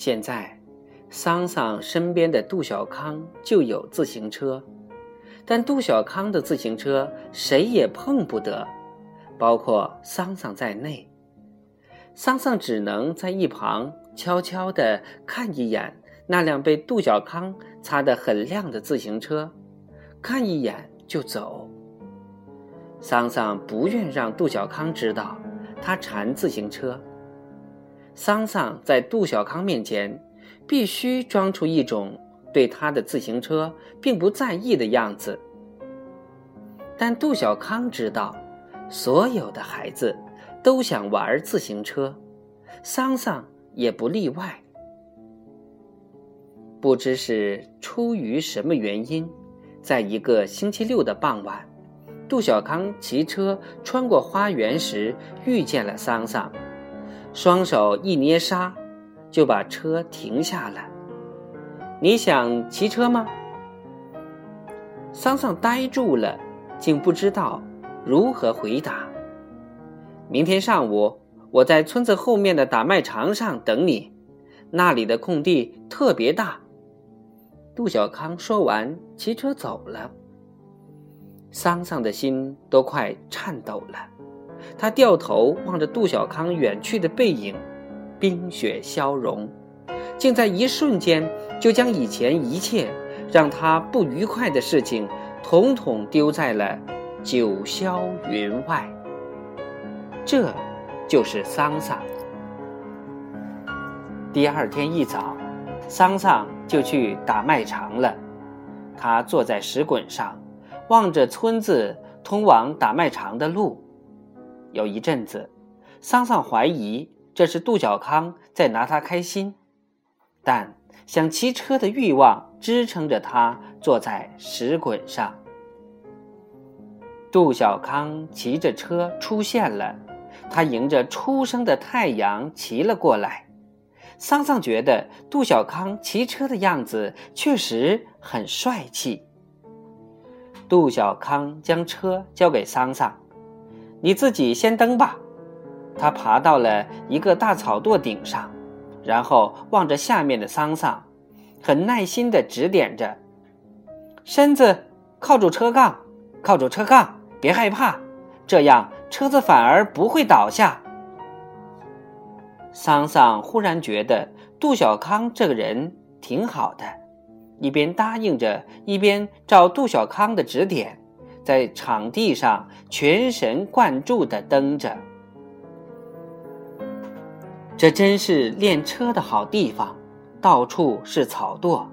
现在，桑桑身边的杜小康就有自行车，但杜小康的自行车谁也碰不得，包括桑桑在内。桑桑只能在一旁悄悄地看一眼那辆被杜小康擦得很亮的自行车，看一眼就走。桑桑不愿让杜小康知道他馋自行车。桑桑在杜小康面前必须装出一种对他的自行车并不在意的样子，但杜小康知道，所有的孩子都想玩自行车，桑桑也不例外。不知是出于什么原因，在一个星期六的傍晚，杜小康骑车穿过花园时遇见了桑桑。双手一捏刹，就把车停下了。你想骑车吗？桑桑呆住了，竟不知道如何回答。明天上午，我在村子后面的打麦场上等你，那里的空地特别大。杜小康说完，骑车走了。桑桑的心都快颤抖了。他掉头望着杜小康远去的背影，冰雪消融，竟在一瞬间就将以前一切让他不愉快的事情，统统丢在了九霄云外。这，就是桑桑。第二天一早，桑桑就去打麦场了。他坐在石滚上，望着村子通往打麦场的路。有一阵子，桑桑怀疑这是杜小康在拿他开心，但想骑车的欲望支撑着他坐在石滚上。杜小康骑着车出现了，他迎着初升的太阳骑了过来。桑桑觉得杜小康骑车的样子确实很帅气。杜小康将车交给桑桑。你自己先登吧。他爬到了一个大草垛顶上，然后望着下面的桑桑，很耐心地指点着：“身子靠住车杠，靠住车杠，别害怕，这样车子反而不会倒下。”桑桑忽然觉得杜小康这个人挺好的，一边答应着，一边照杜小康的指点。在场地上全神贯注地蹬着，这真是练车的好地方。到处是草垛，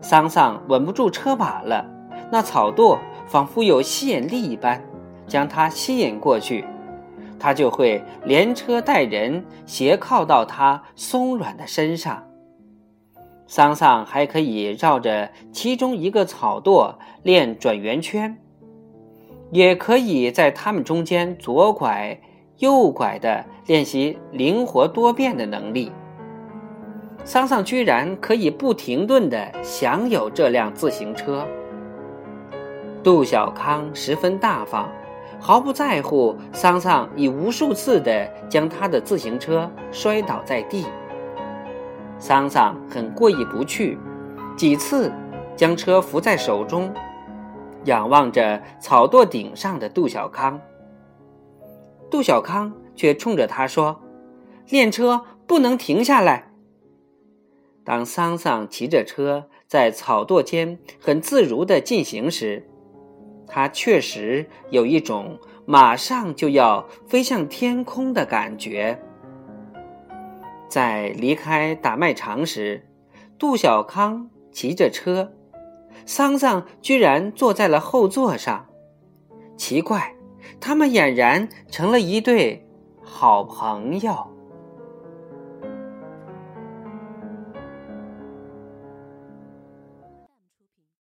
桑桑稳不住车把了。那草垛仿佛有吸引力一般，将他吸引过去，他就会连车带人斜靠到他松软的身上。桑桑还可以绕着其中一个草垛练转圆圈。也可以在他们中间左拐、右拐的练习灵活多变的能力。桑桑居然可以不停顿地享有这辆自行车。杜小康十分大方，毫不在乎桑桑已无数次地将他的自行车摔倒在地。桑桑很过意不去，几次将车扶在手中。仰望着草垛顶上的杜小康，杜小康却冲着他说：“练车不能停下来。”当桑桑骑着车在草垛间很自如地进行时，他确实有一种马上就要飞向天空的感觉。在离开打麦场时，杜小康骑着车。桑桑居然坐在了后座上，奇怪，他们俨然成了一对好朋友。